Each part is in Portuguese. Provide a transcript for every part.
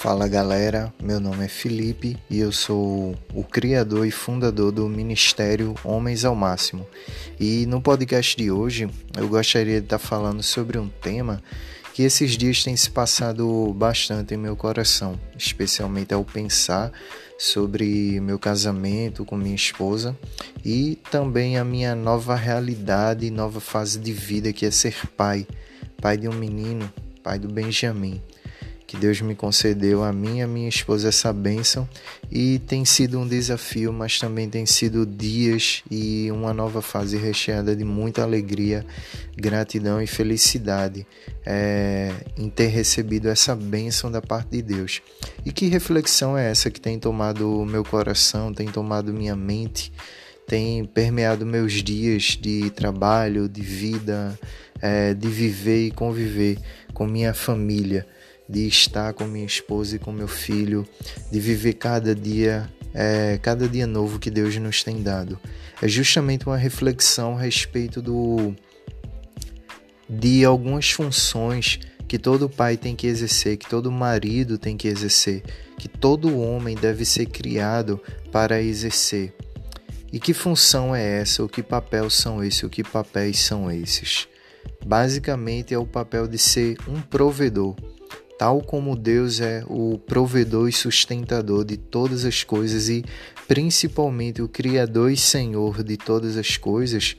Fala galera, meu nome é Felipe e eu sou o criador e fundador do Ministério Homens ao Máximo. E no podcast de hoje eu gostaria de estar falando sobre um tema que esses dias tem se passado bastante em meu coração, especialmente ao pensar sobre meu casamento com minha esposa e também a minha nova realidade e nova fase de vida que é ser pai, pai de um menino, pai do Benjamin que Deus me concedeu a mim e a minha esposa essa bênção e tem sido um desafio, mas também tem sido dias e uma nova fase recheada de muita alegria, gratidão e felicidade é, em ter recebido essa bênção da parte de Deus. E que reflexão é essa que tem tomado meu coração, tem tomado minha mente? tem permeado meus dias de trabalho, de vida, é, de viver e conviver com minha família de estar com minha esposa e com meu filho, de viver cada dia, é, cada dia novo que Deus nos tem dado. É justamente uma reflexão a respeito do de algumas funções que todo pai tem que exercer, que todo marido tem que exercer, que todo homem deve ser criado para exercer. E que função é essa? O que papel são esses? O que papéis são esses? Basicamente é o papel de ser um provedor tal como Deus é o provedor e sustentador de todas as coisas e principalmente o Criador e Senhor de todas as coisas,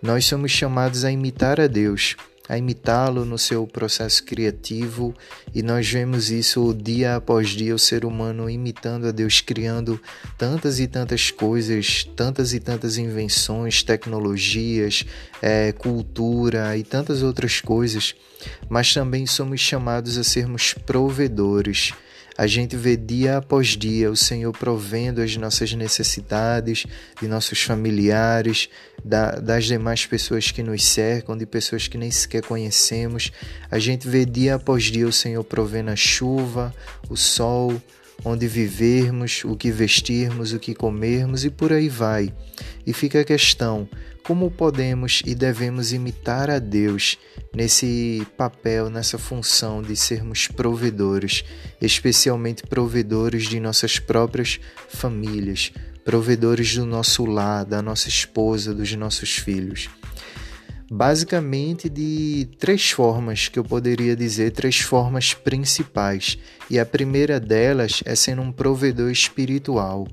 nós somos chamados a imitar a Deus a imitá-lo no seu processo criativo e nós vemos isso dia após dia o ser humano imitando a Deus criando tantas e tantas coisas tantas e tantas invenções tecnologias é, cultura e tantas outras coisas. Mas também somos chamados a sermos provedores a gente vê dia após dia o Senhor provendo as nossas necessidades, de nossos familiares, da, das demais pessoas que nos cercam, de pessoas que nem sequer conhecemos. A gente vê dia após dia o Senhor provendo a chuva, o sol, onde vivermos, o que vestirmos, o que comermos e por aí vai. E fica a questão: como podemos e devemos imitar a Deus nesse papel, nessa função de sermos provedores, especialmente provedores de nossas próprias famílias, provedores do nosso lar, da nossa esposa, dos nossos filhos? basicamente de três formas que eu poderia dizer, três formas principais. E a primeira delas é sendo um provedor espiritual,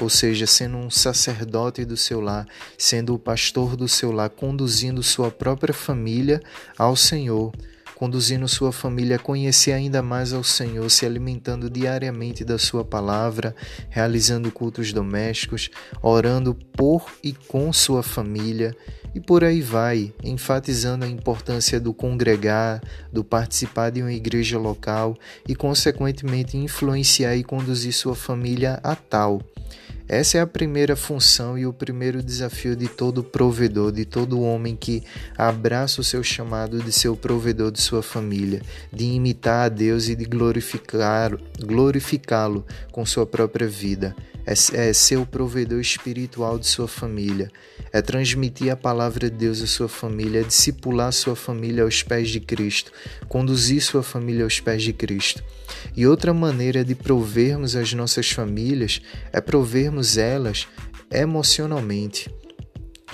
ou seja, sendo um sacerdote do seu lar, sendo o pastor do seu lar, conduzindo sua própria família ao Senhor conduzindo sua família a conhecer ainda mais ao Senhor, se alimentando diariamente da Sua palavra, realizando cultos domésticos, orando por e com sua família e por aí vai, enfatizando a importância do congregar, do participar de uma igreja local e, consequentemente, influenciar e conduzir sua família a tal. Essa é a primeira função e o primeiro desafio de todo provedor, de todo homem que abraça o seu chamado de ser o provedor de sua família, de imitar a Deus e de glorificar, glorificá-lo com sua própria vida. É, é ser o provedor espiritual de sua família, é transmitir a palavra de Deus à sua família, é discipular sua família aos pés de Cristo, conduzir sua família aos pés de Cristo. E outra maneira de provermos as nossas famílias é provermos elas emocionalmente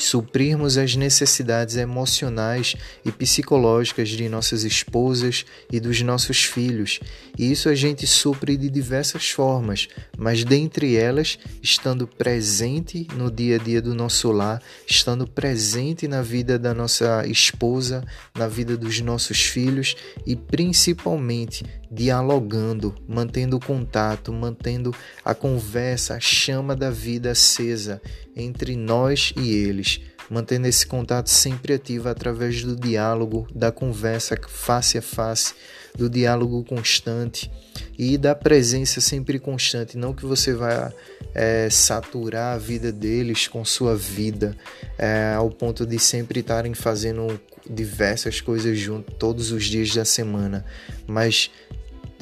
suprirmos as necessidades emocionais e psicológicas de nossas esposas e dos nossos filhos. E isso a gente supre de diversas formas, mas dentre elas, estando presente no dia a dia do nosso lar, estando presente na vida da nossa esposa, na vida dos nossos filhos e principalmente dialogando, mantendo contato, mantendo a conversa, a chama da vida acesa entre nós e eles, mantendo esse contato sempre ativo através do diálogo, da conversa face a face, do diálogo constante e da presença sempre constante. Não que você vá é, saturar a vida deles com sua vida, é, ao ponto de sempre estarem fazendo diversas coisas juntos todos os dias da semana, mas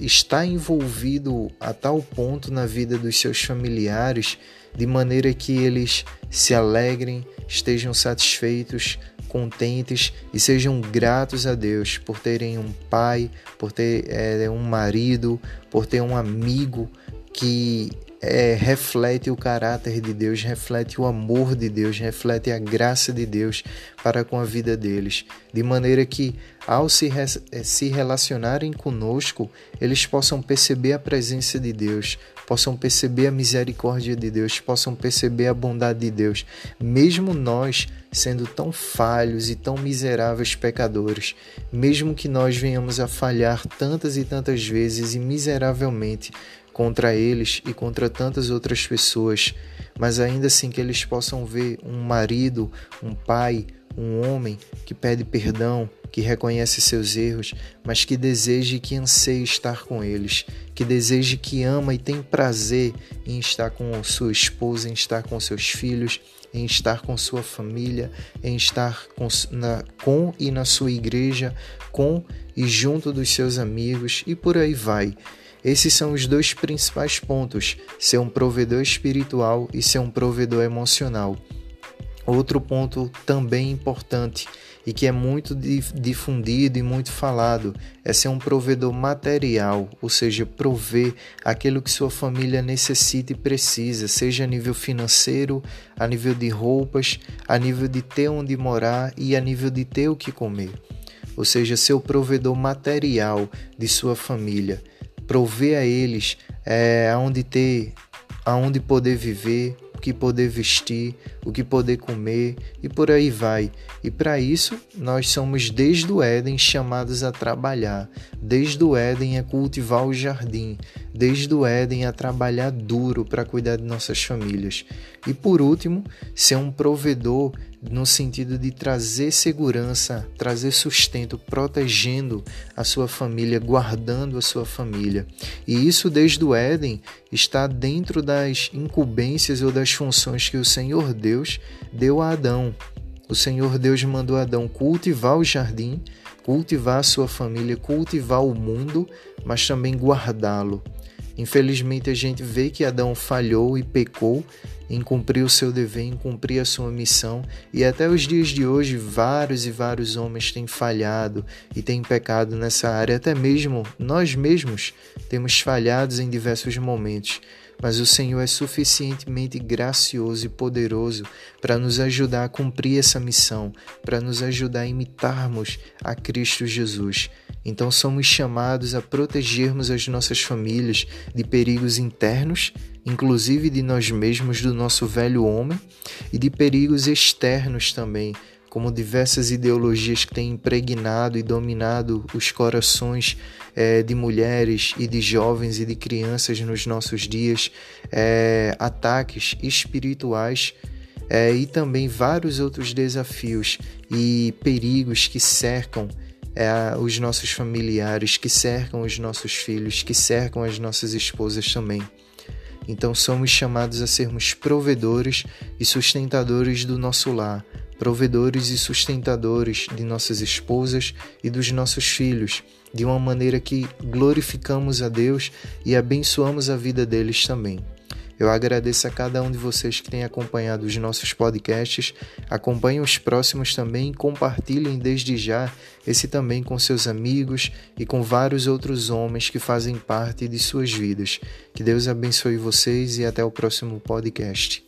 está envolvido a tal ponto na vida dos seus familiares, de maneira que eles se alegrem, estejam satisfeitos, contentes e sejam gratos a Deus por terem um pai, por ter é, um marido, por ter um amigo que é, reflete o caráter de Deus, reflete o amor de Deus, reflete a graça de Deus para com a vida deles, de maneira que, ao se, é, se relacionarem conosco, eles possam perceber a presença de Deus, possam perceber a misericórdia de Deus, possam perceber a bondade de Deus, mesmo nós sendo tão falhos e tão miseráveis pecadores, mesmo que nós venhamos a falhar tantas e tantas vezes e miseravelmente, contra eles e contra tantas outras pessoas, mas ainda assim que eles possam ver um marido, um pai, um homem que pede perdão, que reconhece seus erros, mas que deseja e que anseia estar com eles, que deseja que ama e tem prazer em estar com sua esposa, em estar com seus filhos, em estar com sua família, em estar com, na, com e na sua igreja, com e junto dos seus amigos e por aí vai. Esses são os dois principais pontos: ser um provedor espiritual e ser um provedor emocional. Outro ponto também importante e que é muito difundido e muito falado é ser um provedor material, ou seja, prover aquilo que sua família necessita e precisa, seja a nível financeiro, a nível de roupas, a nível de ter onde morar e a nível de ter o que comer. Ou seja, ser o provedor material de sua família prover a eles é, aonde ter, aonde poder viver, o que poder vestir, o que poder comer e por aí vai. E para isso, nós somos desde o Éden chamados a trabalhar, desde o Éden a cultivar o jardim, desde o Éden a trabalhar duro para cuidar de nossas famílias. E por último, ser um provedor no sentido de trazer segurança, trazer sustento, protegendo a sua família, guardando a sua família. E isso desde o Éden está dentro das incumbências ou das funções que o Senhor Deus deu a Adão. O Senhor Deus mandou Adão cultivar o jardim, cultivar a sua família, cultivar o mundo, mas também guardá-lo. Infelizmente, a gente vê que Adão falhou e pecou em cumprir o seu dever, em cumprir a sua missão, e até os dias de hoje, vários e vários homens têm falhado e têm pecado nessa área, até mesmo nós mesmos temos falhado em diversos momentos mas o Senhor é suficientemente gracioso e poderoso para nos ajudar a cumprir essa missão, para nos ajudar a imitarmos a Cristo Jesus. Então somos chamados a protegermos as nossas famílias de perigos internos, inclusive de nós mesmos, do nosso velho homem, e de perigos externos também, como diversas ideologias que têm impregnado e dominado os corações é, de mulheres e de jovens e de crianças nos nossos dias, é, ataques espirituais é, e também vários outros desafios e perigos que cercam é, os nossos familiares, que cercam os nossos filhos, que cercam as nossas esposas também. Então somos chamados a sermos provedores e sustentadores do nosso lar, provedores e sustentadores de nossas esposas e dos nossos filhos, de uma maneira que glorificamos a Deus e abençoamos a vida deles também. Eu agradeço a cada um de vocês que tem acompanhado os nossos podcasts. Acompanhem os próximos também e compartilhem desde já esse também com seus amigos e com vários outros homens que fazem parte de suas vidas. Que Deus abençoe vocês e até o próximo podcast.